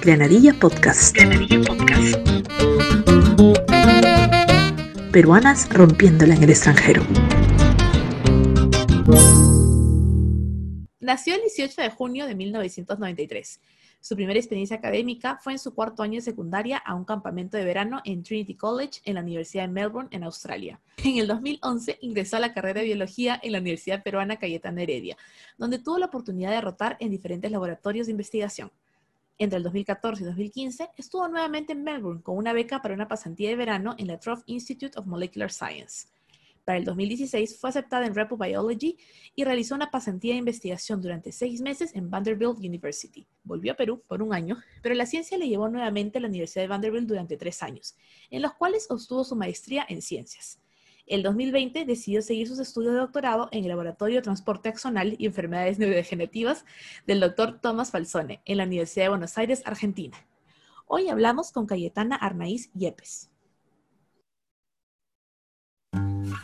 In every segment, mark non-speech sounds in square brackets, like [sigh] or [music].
Granadilla Podcast. Granadilla Podcast. Peruanas rompiéndola en el extranjero. Nació el 18 de junio de 1993. Su primera experiencia académica fue en su cuarto año de secundaria a un campamento de verano en Trinity College en la Universidad de Melbourne, en Australia. En el 2011 ingresó a la carrera de biología en la Universidad Peruana Cayetana Heredia, donde tuvo la oportunidad de rotar en diferentes laboratorios de investigación. Entre el 2014 y 2015 estuvo nuevamente en Melbourne con una beca para una pasantía de verano en la Trough Institute of Molecular Science. Para el 2016 fue aceptada en Repo Biology y realizó una pasantía de investigación durante seis meses en Vanderbilt University. Volvió a Perú por un año, pero la ciencia le llevó nuevamente a la Universidad de Vanderbilt durante tres años, en los cuales obtuvo su maestría en ciencias. El 2020 decidió seguir sus estudios de doctorado en el Laboratorio de Transporte Axonal y Enfermedades Neurodegenerativas del Dr. Thomas Falsone en la Universidad de Buenos Aires, Argentina. Hoy hablamos con Cayetana Arnaiz Yepes.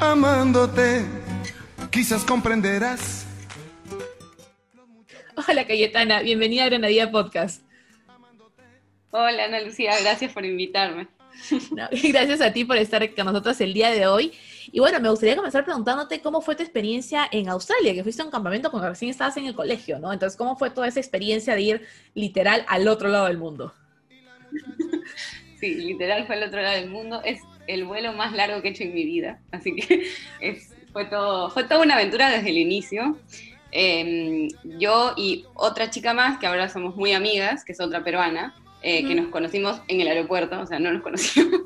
amándote. Quizás comprenderás Hola Cayetana, bienvenida a Granadilla Podcast. Hola Ana Lucía, gracias por invitarme. [laughs] gracias a ti por estar con nosotros el día de hoy. Y bueno, me gustaría comenzar preguntándote cómo fue tu experiencia en Australia, que fuiste a un campamento cuando recién estabas en el colegio, ¿no? Entonces, ¿cómo fue toda esa experiencia de ir literal al otro lado del mundo? [laughs] Sí, literal fue al otro lado del mundo. Es el vuelo más largo que he hecho en mi vida, así que [laughs] fue, todo, fue toda una aventura desde el inicio. Em, yo y otra chica más, que ahora somos muy amigas, que es otra peruana, eh, que nos conocimos en el aeropuerto, o sea, no nos [laughs] conocimos,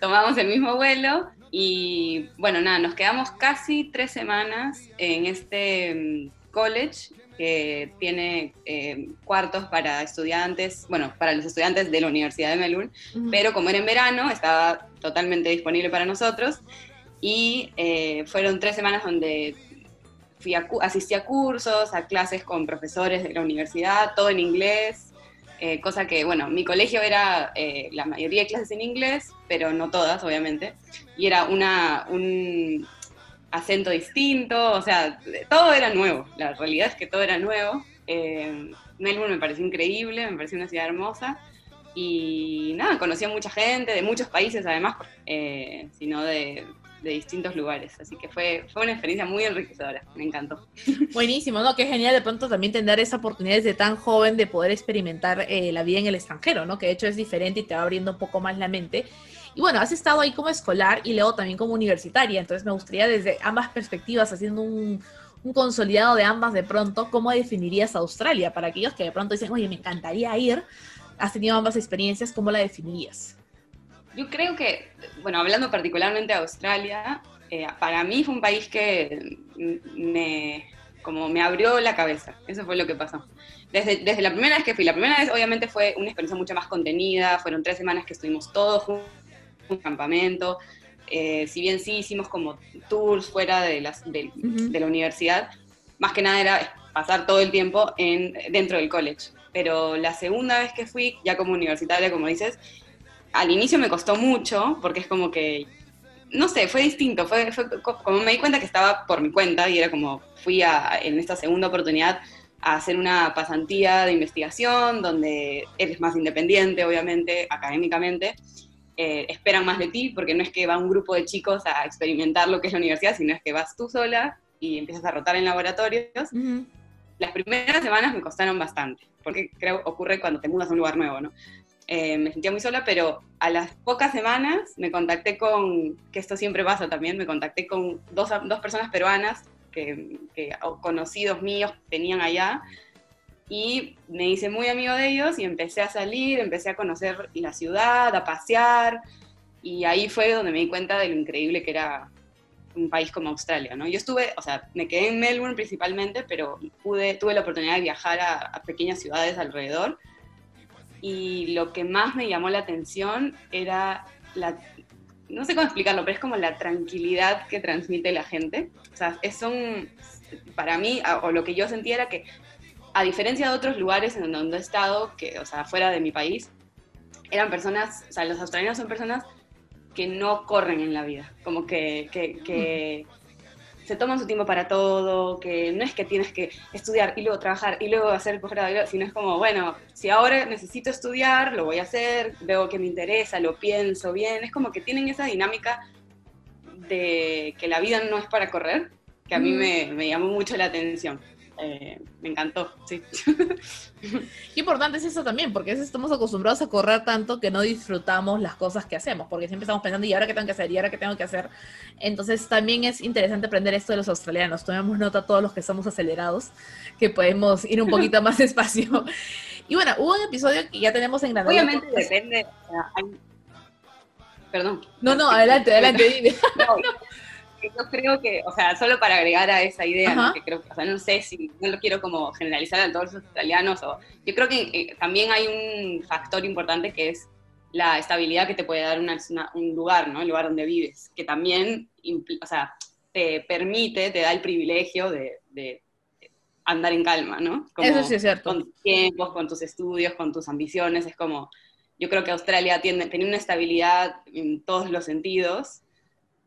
tomamos el mismo vuelo y bueno, nada, nos quedamos casi tres semanas en este em, college que tiene em, cuartos para estudiantes, bueno, para los estudiantes de la Universidad de Melbourne, pero como era en verano, estaba totalmente disponible para nosotros. Y eh, fueron tres semanas donde fui a, asistí a cursos, a clases con profesores de la universidad, todo en inglés, eh, cosa que, bueno, mi colegio era eh, la mayoría de clases en inglés, pero no todas, obviamente, y era una, un acento distinto, o sea, todo era nuevo, la realidad es que todo era nuevo. Eh, Melbourne me pareció increíble, me pareció una ciudad hermosa, y nada, conocí a mucha gente de muchos países además, sino de, de distintos lugares. Así que fue, fue una experiencia muy enriquecedora, me encantó. [laughs] Buenísimo, ¿no? Qué genial de pronto también tener esa oportunidad desde tan joven de poder experimentar eh, la vida en el extranjero, ¿no? Que de hecho es diferente y te va abriendo un poco más la mente. Y bueno, has estado ahí como escolar y luego también como universitaria, entonces me gustaría desde ambas perspectivas, haciendo un, un consolidado de ambas de pronto, ¿cómo definirías Australia? Para aquellos que de pronto dicen, oye, me encantaría ir, has tenido ambas experiencias, ¿cómo la definirías? Yo creo que, bueno, hablando particularmente de Australia, eh, para mí fue un país que me, como me abrió la cabeza. Eso fue lo que pasó. Desde, desde la primera vez que fui, la primera vez obviamente fue una experiencia mucho más contenida, fueron tres semanas que estuvimos todos juntos, un campamento. Eh, si bien sí hicimos como tours fuera de, las, de, de, la universidad, más que nada era pasar todo el tiempo en, dentro del college. Pero la segunda vez que fui, ya como universitaria, como dices, al inicio me costó mucho, porque es como que, no sé, fue distinto, fue, como me di cuenta que estaba por mi cuenta y era como, fui a, en esta segunda oportunidad a hacer una pasantía de investigación donde eres más independiente, obviamente, académicamente. Eh, esperan más de ti, porque no es que va un grupo de chicos a experimentar lo que es la universidad, sino es que vas tú sola y empiezas a rotar en laboratorios. Las primeras semanas me costaron bastante, porque creo ocurre cuando te mudas a un lugar nuevo, ¿no? Eh, me sentía muy sola, pero a las pocas semanas me contacté con, que esto siempre pasa también, me contacté con dos, dos personas peruanas que, conocidos míos tenían allá y me hice muy amigo de ellos y empecé a salir, empecé a conocer la ciudad, a pasear y ahí fue donde me di cuenta de lo increíble que era un país como Australia, ¿no? Yo estuve, o sea, me quedé en Melbourne principalmente, pero pude, tuve la oportunidad de viajar a, a pequeñas ciudades alrededor y lo que más me llamó la atención era la, no sé cómo explicarlo, pero es como la tranquilidad que transmite la gente. O sea, es un, para mí, o lo que yo sentía era que, a diferencia de otros lugares en donde he estado, que, o sea, fuera de mi país, eran personas, o sea, los australianos son personas que no corren en la vida, como que, que, que se toman su tiempo para todo, que no es que tienes que estudiar y luego trabajar y luego hacer posgrado, sino es como, bueno, si ahora necesito estudiar, lo voy a hacer, veo que me interesa, lo pienso bien, es como que tienen esa dinámica de que la vida no es para correr, que a mí me, me llamó mucho la atención. Eh, me encantó, sí. [laughs] Qué importante es eso también, porque a veces estamos acostumbrados a correr tanto que no disfrutamos las cosas que hacemos, porque siempre estamos pensando, ¿y ahora qué tengo que hacer? ¿Y ahora qué tengo que hacer? Entonces también es interesante aprender esto de los australianos. Tomemos nota todos los que somos acelerados, que podemos ir un poquito más [laughs] despacio. Y bueno, hubo un episodio que ya tenemos en Granada. Obviamente depende. O sea, hay... Perdón. No, no, adelante, adelante, dime. No, [laughs] yo creo que, o sea, solo para agregar a esa idea, ¿no? que creo, o sea, no sé si, no lo quiero como generalizar a todos los australianos, o, yo creo que eh, también hay un factor importante que es la estabilidad que te puede dar una, una, un lugar, ¿no? El lugar donde vives, que también, o sea, te permite, te da el privilegio de, de andar en calma, ¿no? Como Eso sí es cierto. Con tus tiempos, con tus estudios, con tus ambiciones, es como, yo creo que Australia tiene, tiene una estabilidad en todos los sentidos,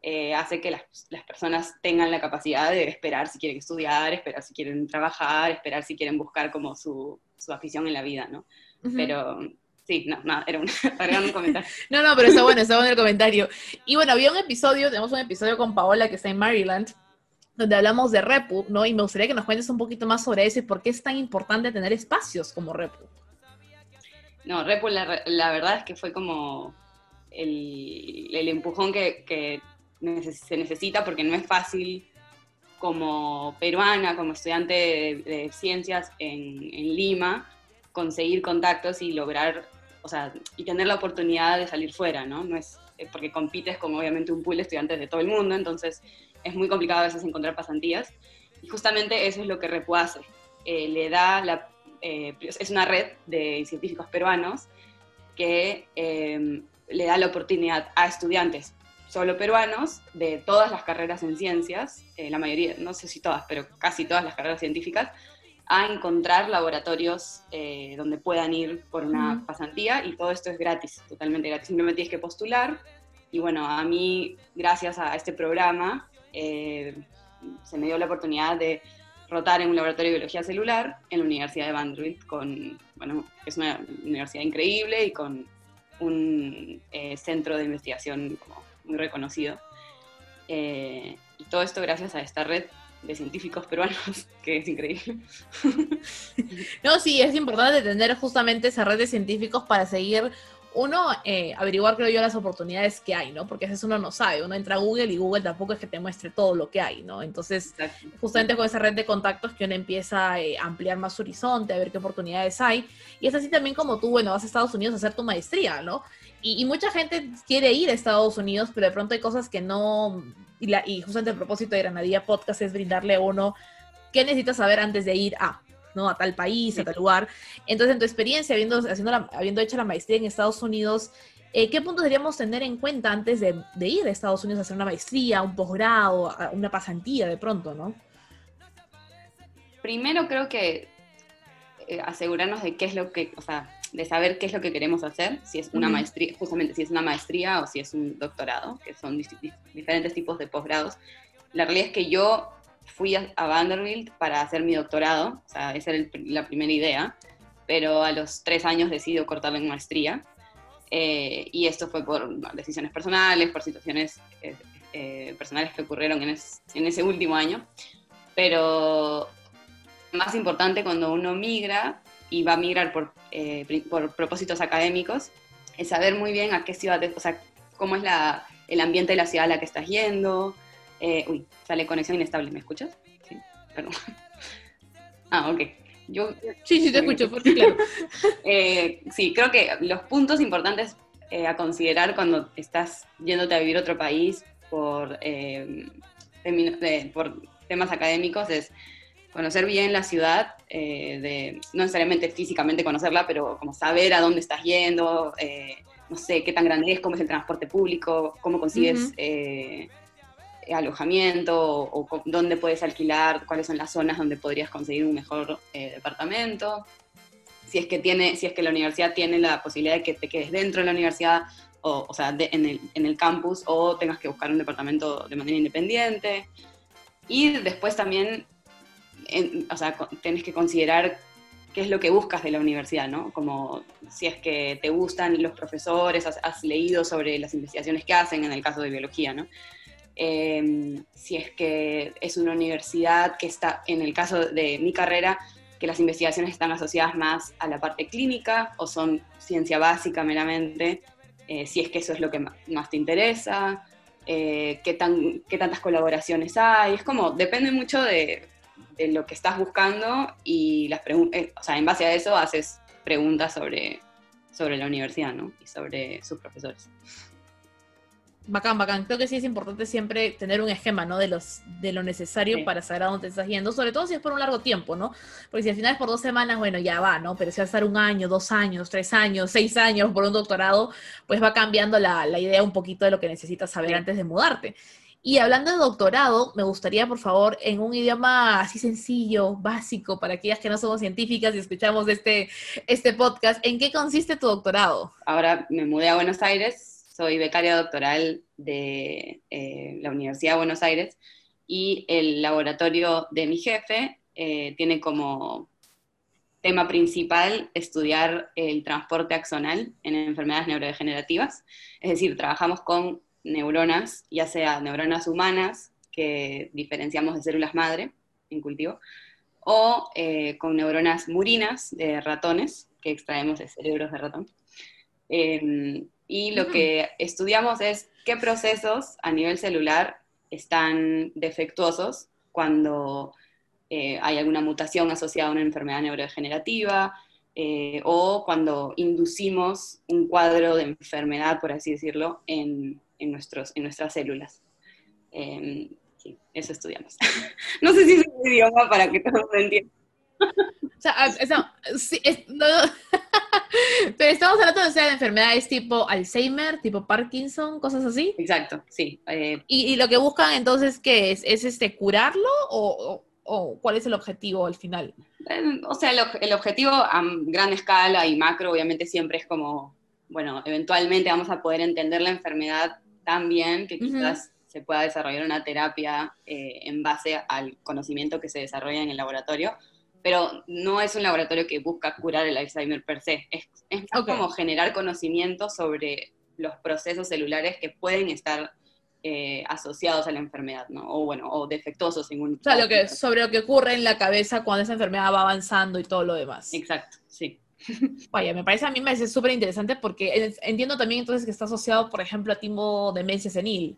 eh, hace que las, las, personas tengan la capacidad de esperar si quieren estudiar, esperar si quieren trabajar, esperar si quieren buscar como su, su afición en la vida, ¿no? Uh -huh. Pero sí, no, no, era un, [laughs] era un comentario. [laughs] no, no, pero está bueno, está bueno el comentario. Y bueno, había un episodio, tenemos un episodio con Paola que está en Maryland, donde hablamos de Repu, ¿no? Y me gustaría que nos cuentes un poquito más sobre eso y por qué es tan importante tener espacios como Repu. No, Repu, la, la verdad es que fue como el, el empujón que, que se necesita porque no es fácil como peruana, como estudiante de, de ciencias en, en, Lima, conseguir contactos y lograr, o sea, y tener la oportunidad de salir fuera, ¿no? No es porque compites con obviamente un pool de estudiantes de todo el mundo, entonces es muy complicado a veces encontrar pasantías. Y justamente eso es lo que Repu hace. Eh, le da la, eh, es una red de científicos peruanos que eh, le da la oportunidad a estudiantes solo peruanos de todas las carreras en ciencias, eh, la mayoría, no sé si todas, pero casi todas las carreras científicas, a encontrar laboratorios eh, donde puedan ir por una uh -huh. pasantía y todo esto es gratis, totalmente gratis. Simplemente tienes que postular y bueno, a mí, gracias a este programa, eh, se me dio la oportunidad de rotar en un laboratorio de biología celular en la Universidad de Vanderbilt, con, bueno, es una universidad increíble y con un eh, centro de investigación como muy reconocido. Eh, y todo esto gracias a esta red de científicos peruanos, [laughs] que es increíble. No, sí, es importante tener justamente esa red de científicos para seguir, uno, eh, averiguar, creo yo, las oportunidades que hay, ¿no? Porque a veces uno no sabe, uno entra a Google y Google tampoco es que te muestre todo lo que hay, ¿no? Entonces, Exacto. justamente con esa red de contactos que uno empieza eh, a ampliar más su horizonte, a ver qué oportunidades hay. Y es así también como tú, bueno, vas a Estados Unidos a hacer tu maestría, ¿no? Y, y, mucha gente quiere ir a Estados Unidos, pero de pronto hay cosas que no... Y, la, y justamente el propósito de Granadilla Podcast es brindarle a uno qué necesitas saber antes de ir a, ¿no? A tal país, a tal lugar. Entonces, en tu experiencia, habiendo, haciendo la, habiendo hecho la maestría en Estados Unidos, eh, ¿qué puntos deberíamos tener en cuenta antes de, de, ir a Estados Unidos a hacer una maestría, un posgrado, una pasantía de pronto, ¿no? Primero creo que eh, asegurarnos de qué es lo que, o sea, de saber qué es lo que queremos hacer, si es una maestría, justamente si es una maestría o si es un doctorado, que son diferentes tipos de posgrados. La realidad es que yo fui a, a, Vanderbilt para hacer mi doctorado, o sea, esa era el, la primera idea, pero a los tres años decido cortarla en maestría, eh, y esto fue por decisiones personales, por situaciones eh, eh, personales que ocurrieron en, es, en ese último año, pero más importante cuando uno migra y va a migrar por, eh, por propósitos académicos, es saber muy bien a qué ciudad, o sea, cómo es la, el ambiente de la ciudad a la que estás yendo. Eh, uy, sale conexión inestable, ¿me escuchas? Sí, perdón. [laughs] Ah, ok. Yo, sí, sí, te escucho, por claro. [laughs] eh, sí, creo que los puntos importantes eh, a considerar cuando estás yéndote a vivir a otro país por, eh, por temas académicos es conocer bien la ciudad, de, no necesariamente físicamente conocerla, pero como saber a dónde estás yendo, no sé qué tan grande es, cómo es el transporte público, cómo consigues alojamiento o, dónde puedes alquilar, cuáles son las zonas donde podrías conseguir un mejor departamento. Si es, que tiene, si es que la universidad tiene la posibilidad de que te quedes dentro de la universidad, o, o sea, en, el, en el campus, o tengas que buscar un departamento de manera independiente. Y después también, o sea, tenés que considerar qué es lo que buscas de la universidad, ¿no? Como si es que te gustan los profesores, has, leído sobre las investigaciones que hacen en el caso de biología, ¿no? Em, si es que es una universidad que está, en el caso de mi carrera, que las investigaciones están asociadas más a la parte clínica o son ciencia básica meramente, eh, si es que eso es lo que más te interesa, eh, qué, tan, qué tantas colaboraciones hay, es como, depende mucho de, de lo que estás buscando y las eh, o sea, en base a eso haces preguntas sobre, sobre la universidad, ¿no? Y sobre sus profesores. Bacán, bacán. Creo que sí es importante siempre tener un esquema, ¿no? De, los, de lo necesario para saber a dónde te estás yendo, sobre todo si es por un largo tiempo, ¿no? Porque si al final es por dos semanas, bueno, ya va, ¿no? Pero si va a estar un año, dos años, tres años, seis años por un doctorado, pues va cambiando la, la idea un poquito de lo que necesitas saber antes de mudarte. Y hablando de doctorado, me gustaría, por favor, en un idioma así sencillo, básico, para aquellas que no somos científicas y escuchamos este, este podcast, ¿en qué consiste tu doctorado? Ahora me mudé a Buenos Aires soy becaria doctoral de eh, la Universidad de Buenos Aires y el laboratorio de mi jefe eh, tiene como tema principal estudiar el transporte axonal en enfermedades neurodegenerativas. Es decir, trabajamos con neuronas, ya sea neuronas humanas, que diferenciamos de células madre en cultivo, o eh, con neuronas murinas de ratones, que extraemos de cerebros de ratón. Em, y lo que estudiamos es qué procesos a nivel celular están defectuosos cuando eh, hay alguna mutación asociada a una enfermedad neurodegenerativa eh, o cuando inducimos un cuadro de enfermedad, por así decirlo, en, en nuestros, en nuestras células. Em, sí, eso estudiamos. [laughs] no sé si es un idioma para que todos lo entiendan. O sea, sí, no, [laughs] [laughs] pero estamos hablando de, de enfermedades tipo Alzheimer, tipo Parkinson, cosas así. Exacto, sí. Eh, ¿Y, lo que buscan entonces qué es? ¿Es este curarlo o, o, cuál es el objetivo al final? Eh, o sea, el, objetivo a gran escala y macro obviamente siempre es como, bueno, eventualmente vamos a poder entender la enfermedad tan bien que quizás se pueda desarrollar una terapia eh, en base al conocimiento que se desarrolla en el laboratorio pero no es un laboratorio que busca curar el Alzheimer per se, es, como generar conocimiento sobre los procesos celulares que pueden estar eh, asociados a la enfermedad, ¿no? O bueno, o defectuosos en un... O sea, lo que, sobre lo que ocurre en la cabeza cuando esa enfermedad va avanzando y todo lo demás. Exacto, sí. [laughs] Vaya, me parece a mí me parece súper interesante porque entiendo también entonces que está asociado, por ejemplo, a tipo demencia senil.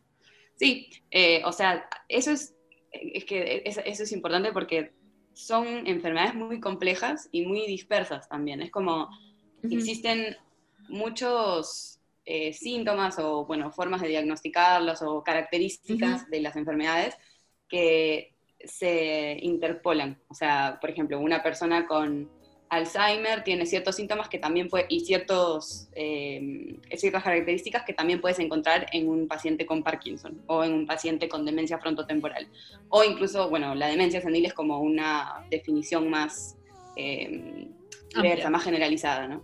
Sí, eh, o sea, eso es, es que eso es importante porque son enfermedades muy complejas y muy dispersas también. Es como, existen muchos eh, síntomas o, bueno, formas de diagnosticarlos o características de las enfermedades que se interpolan. O sea, por ejemplo, una persona con Alzheimer tiene ciertos síntomas que también puede, y ciertos, eh, ciertas características que también puedes encontrar en un paciente con Parkinson o en un paciente con demencia frontotemporal. O incluso, bueno, la demencia senil es como una definición más eh, más generalizada, ¿no?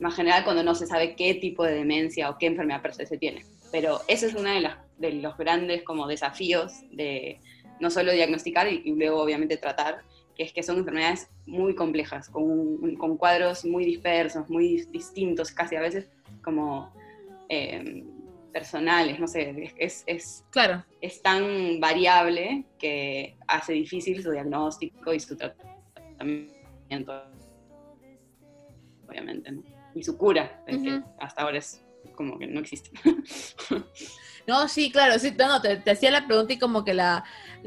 Más general cuando no se sabe qué tipo de demencia o qué enfermedad per se tiene. Pero eso es uno de, de los grandes como desafíos de no solo diagnosticar y luego obviamente tratar, que es que son enfermedades muy complejas, con, con cuadros muy dispersos, muy distintos, casi a veces como eh, personales, no sé, es, es, claro. es tan variable que hace difícil su diagnóstico y su tratamiento, obviamente, ¿no? y su cura, que hasta ahora es como que no existe. [laughs] No, sí, claro, sí, no, te, hacía la pregunta y como que la,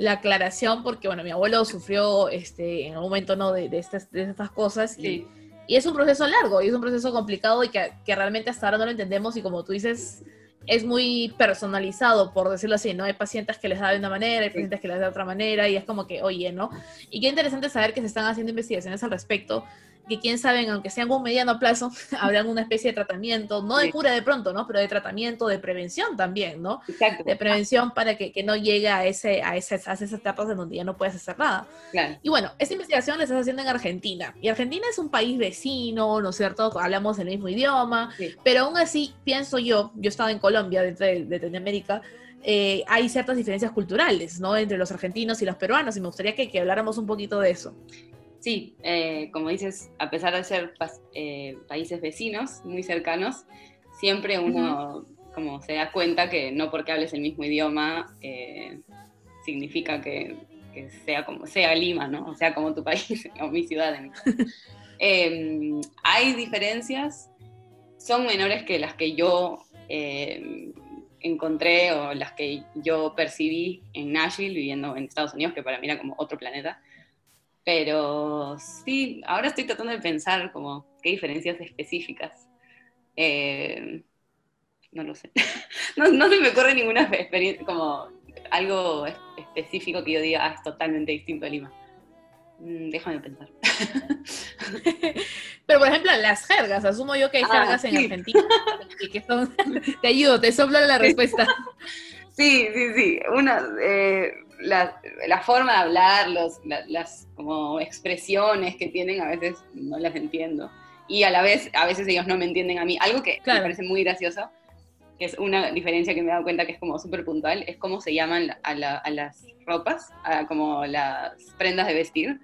aclaración, porque bueno, mi abuelo sufrió este, en algún momento ¿no? de, estas, de estas cosas y, y, es un proceso largo y es un proceso complicado y que, realmente hasta ahora no lo entendemos y como tú dices, es muy personalizado, por decirlo así, ¿no? Hay pacientes que les da de una manera, hay pacientes que les da de otra manera, y es como que, oye, ¿no? Y qué interesante saber que se están haciendo investigaciones al respecto, que quién sabe, aunque sea en un mediano plazo, [laughs] habrán una especie de tratamiento, no de cura de pronto, ¿no? Pero de tratamiento, de prevención también, ¿no? Exacto. De prevención para que, que no llegue a, ese, a, esas, a esas etapas en donde ya no puedes hacer nada. Claro. Y bueno, esta investigación la estás haciendo en Argentina. Y Argentina es un país vecino, ¿no es cierto? Hablamos el mismo idioma, Sí. pero aún así, pienso yo, yo estaba en Colombia, dentro de, Latinoamérica, eh, hay ciertas diferencias culturales, ¿no? Entre los argentinos y los peruanos, y me gustaría que, que habláramos un poquito de eso. Sí, eh, como dices, a pesar de ser eh, países vecinos, muy cercanos, siempre uno como se da cuenta que no porque hables el mismo idioma eh, significa que, que sea como sea Lima, ¿no? O sea, como tu país [laughs] o mi ciudad. en. [laughs] Eh, hay diferencias, son menores que las que yo encontré o las que yo percibí en Nashville, viviendo en Estados Unidos, que para mí era como otro planeta. Pero sí, ahora estoy tratando de pensar como qué diferencias específicas. Eh, no lo sé. [laughs] no, no se me ocurre ninguna experiencia, como algo es- específico que yo diga, ah, es totalmente distinto a Lima. Mm, déjame pensar. [laughs] Pero, por ejemplo, las jergas, asumo yo que hay Ah, jergas en sí. Argentina y que son... [laughs] Te ayudo, te soplo la respuesta. Sí, sí, sí. Una, eh, la, la forma de hablar, los, la- las como expresiones que tienen, a veces no las entiendo. Y a la vez, a veces ellos no me entienden a mí. Algo que Claro. me parece muy gracioso, que es una diferencia que me he dado cuenta que es como súper puntual, es cómo se llaman la- a, la- a las ropas, a como las prendas de vestir.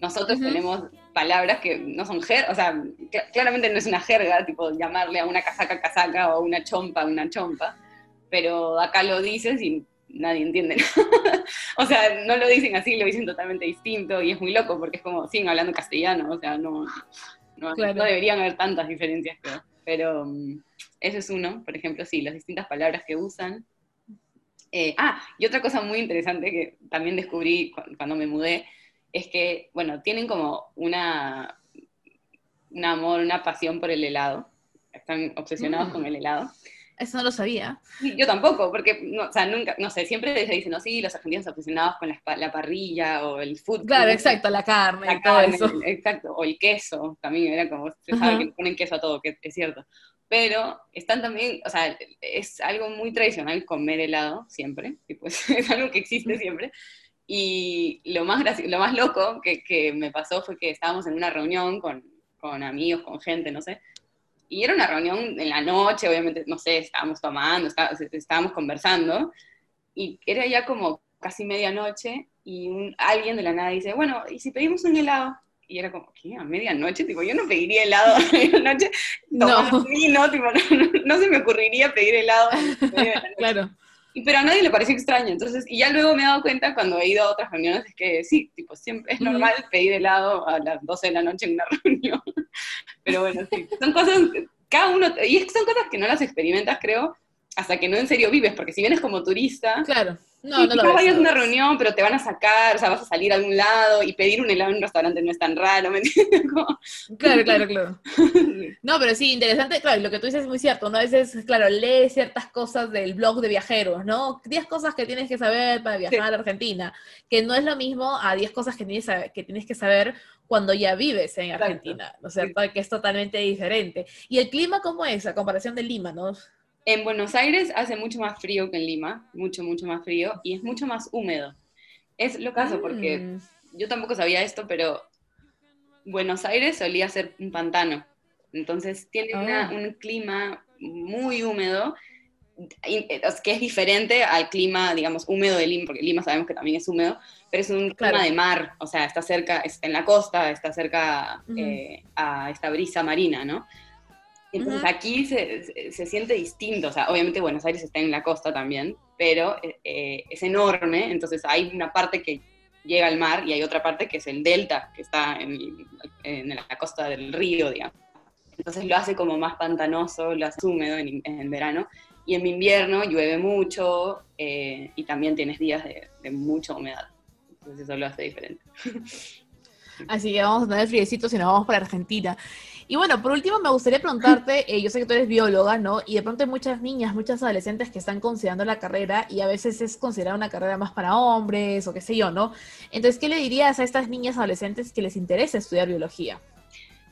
Nosotros Ujú. tenemos palabras que no son jerga, o sea, cl- claramente no es una jerga, tipo llamarle a una casaca casaca o a una chompa una chompa, pero acá lo dices y nadie entiende. [laughs] o sea, no lo dicen así, lo dicen totalmente distinto y es muy loco porque es como, siguen hablando castellano, o sea, no, no, Claro. no deberían haber tantas diferencias, creo. Pero mm, eso es uno, por ejemplo, sí, las distintas palabras que usan. Eh, ah, y otra cosa muy interesante que también descubrí cu- cuando me mudé, es que, bueno, tienen como una, un amor, una pasión por el helado. Están obsesionados Mm. con el helado. Eso no lo sabía. Sí, Yo tampoco, porque, no, o sea, nunca, no sé, siempre se dicen, no, sí, los argentinos obsesionados con la, parrilla o el fútbol. Claro, exacto, la carne La y todo carne, exacto, o el queso, también era como, se sabe Ajá. que ponen queso a todo, que es cierto. Pero están también, o sea, es algo muy tradicional comer helado siempre, y pues [laughs] es algo que existe siempre. Y lo más, lo más loco que, que me pasó fue que estábamos en una reunión con, con amigos, con gente, no sé, y era una reunión en la noche, obviamente, no sé, estábamos tomando, está- estábamos conversando, y era ya como casi medianoche, y un- alguien de la nada dice, bueno, ¿y si pedimos un helado? Y era como, ¿qué? ¿A medianoche? Tipo, yo no pediría helado a medianoche, No. vino, tipo, no, no se me ocurriría pedir helado. a. Claro. Y, pero a nadie le pareció extraño, entonces, y ya luego me he dado cuenta cuando he ido a otras reuniones, es que sí, tipo, siempre es normal pedir helado a las 12 de la noche en una reunión. Pero bueno, sí, son cosas, cada uno, y son cosas que no las experimentas, creo, hasta que no en serio vives, porque si vienes como turista, Claro. No, sí, no lo vayas a una reunión, pero te van a sacar, o sea, vas a salir a algún lado y pedir un helado en un restaurante no es tan raro, ¿me entiendes? Como- [laughs] Claro, claro, claro. No, pero sí, interesante, claro, y lo que tú dices es muy cierto, ¿no? A veces, claro, lees ciertas cosas del blog de viajeros, ¿no? 10 cosas que tienes que saber para viajar Sí. a la Argentina, que no es lo mismo a 10 cosas que tienes, que tienes que saber cuando ya vives en Exacto. Argentina, ¿no es cierto? Que es totalmente diferente. ¿Y el clima cómo es a comparación de Lima, no? En Buenos Aires hace mucho más frío que en Lima, mucho, mucho más frío, y es mucho más húmedo. Es lo caso, porque Mm, yo tampoco sabía esto, pero Buenos Aires solía ser un pantano. Entonces tiene una- Ah. un clima muy húmedo, eh, que es diferente al clima, digamos, húmedo de Lima, porque Lima sabemos que también es húmedo, pero es un Claro. clima de mar, o sea, está cerca, está en la costa, está cerca Ujú. eh, a esta brisa marina, ¿no? Entonces aquí se, se- se siente distinto, o sea, obviamente Buenos Aires está en la costa también, pero eh, eh, es enorme, entonces hay una parte que llega al mar y hay otra parte que es el delta, que está en, en la costa del río, digamos. Entonces lo hace como más pantanoso, lo hace húmedo en, en verano, y en invierno llueve mucho eh, y también tienes días de, de mucha humedad. Entonces eso lo hace diferente. Así que vamos a tener friecitos y nos vamos para Argentina. Y bueno, por último me gustaría preguntarte, eh, yo sé que tú eres bióloga, ¿no? Y de pronto hay muchas niñas, muchas adolescentes que están considerando la carrera y a veces es considerada una carrera más para hombres o qué sé yo, ¿no? Entonces, ¿qué le dirías a estas niñas adolescentes que les interesa estudiar biología?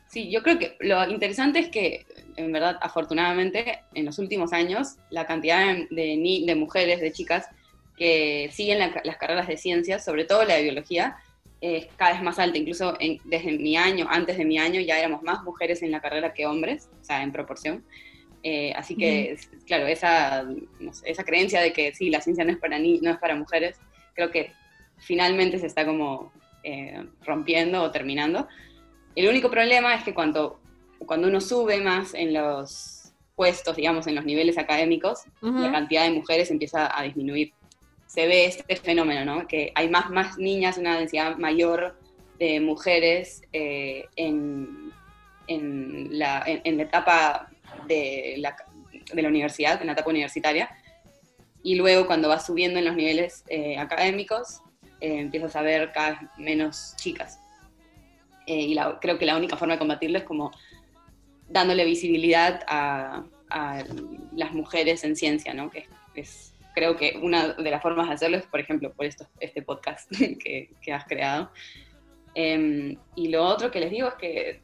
Sí, yo creo que lo interesante es que, en verdad, afortunadamente, en los últimos años, la cantidad de, de mujeres, de chicas, que siguen las carreras de ciencias, sobre todo la de biología, es cada vez más alta. Incluso desde mi año, antes de mi año, ya éramos más mujeres en la carrera que hombres, o sea, en proporción. Eh, así que, claro, esa, esa creencia de que sí, la ciencia no es para, ni, no es para mujeres, creo que finalmente se está como eh, rompiendo o terminando. El único problema es que cuando, cuando uno sube más en los puestos, digamos, en los niveles académicos, la cantidad de mujeres empieza a disminuir. Se ve este fenómeno, ¿no? Que hay más, más niñas, una densidad mayor de mujeres eh, en, en, la, en, la, etapa de la, de la, universidad, en la etapa universitaria, y luego cuando vas subiendo en los niveles eh, académicos, eh, empiezas a ver cada vez menos chicas. Eh, y creo que la única forma de combatirlo es como dándole visibilidad a, las mujeres en ciencia, ¿no? Que es, creo que una de las formas de hacerlo es, por ejemplo, por esto, este podcast [laughs] que, has creado. Em, y lo otro que les digo es que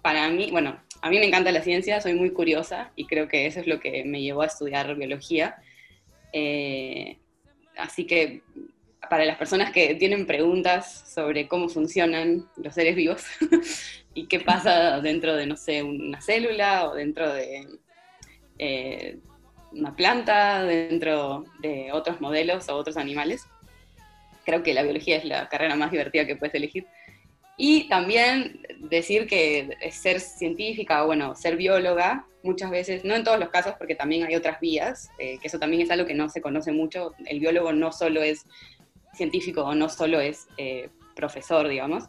para mí, bueno, a mí me encanta la ciencia, soy muy curiosa y creo que eso es lo que me llevó a estudiar biología. Eh, así que para las personas que tienen preguntas sobre cómo funcionan los seres vivos [laughs] y qué pasa dentro de, no sé, una célula o dentro de eh, una planta, dentro de otros modelos o otros animales. Creo que la biología es la carrera más divertida que puedes elegir. Y también decir que ser científica, o bueno, ser bióloga, muchas veces, no en todos los casos, porque también hay otras vías, eh, que eso también es algo que no se conoce mucho. El biólogo no solo es científico no solo es eh, profesor, digamos,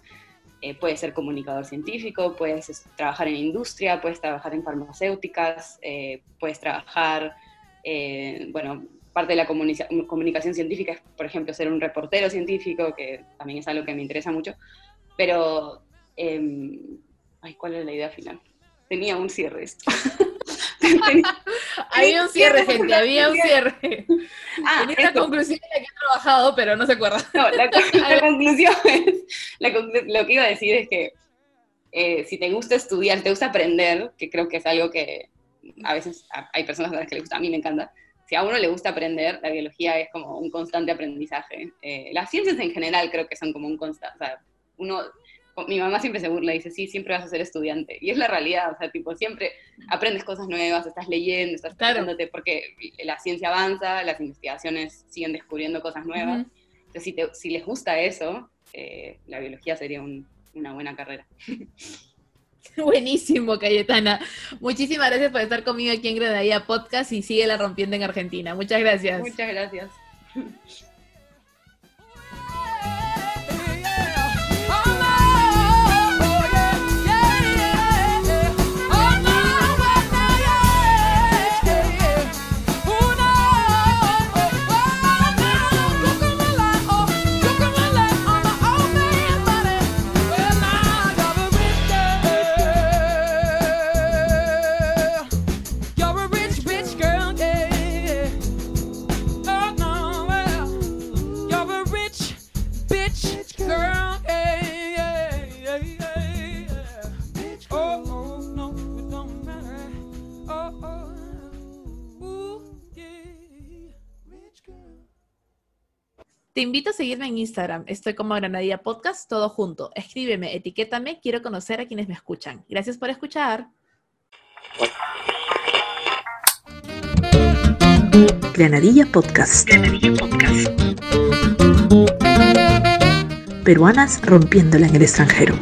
eh, puede ser comunicador científico, puedes trabajar en industria, puedes trabajar en farmacéuticas, eh, puedes trabajar, bueno, parte de la comunicación científica es, por ejemplo, ser un reportero científico, que también es algo que me interesa mucho, pero, em, ay, ¿cuál era la idea final? Tenía un cierre esto. [laughs] había un cierre, gente, había un cierre. Ah, Tenía una conclusión en la que he trabajado, pero no se acuerda. No, la, [laughs] conclusión es, lo que iba a decir es que eh, si te gusta estudiar, te gusta aprender, que creo que es algo que a veces hay personas a las que les gusta, a mí me encanta, si a uno le gusta aprender, la biología es como un constante aprendizaje. Eh, las ciencias en general creo que son como un constante, o sea, uno mi mamá siempre se burla y dice, sí, siempre vas a ser estudiante. Y es la realidad, o sea, tipo, siempre aprendes cosas nuevas, estás leyendo, estás preguntándote, porque la ciencia avanza, las investigaciones siguen descubriendo cosas nuevas. Entonces, si, si, les gusta eso, eh, la biología sería una buena carrera. [laughs] [laughs] Buenísimo, Cayetana. Muchísimas gracias por estar conmigo aquí en Granadilla Podcast y sigue la rompiendo en Argentina. Muchas gracias. Muchas gracias. [laughs] invito a seguirme en Instagram. Estoy como Granadilla Podcast, todo junto. Escríbeme, etiquétame, quiero conocer a quienes me escuchan. Gracias por escuchar. Granadilla Podcast. Granadilla Podcast. Peruanas rompiéndola en el extranjero.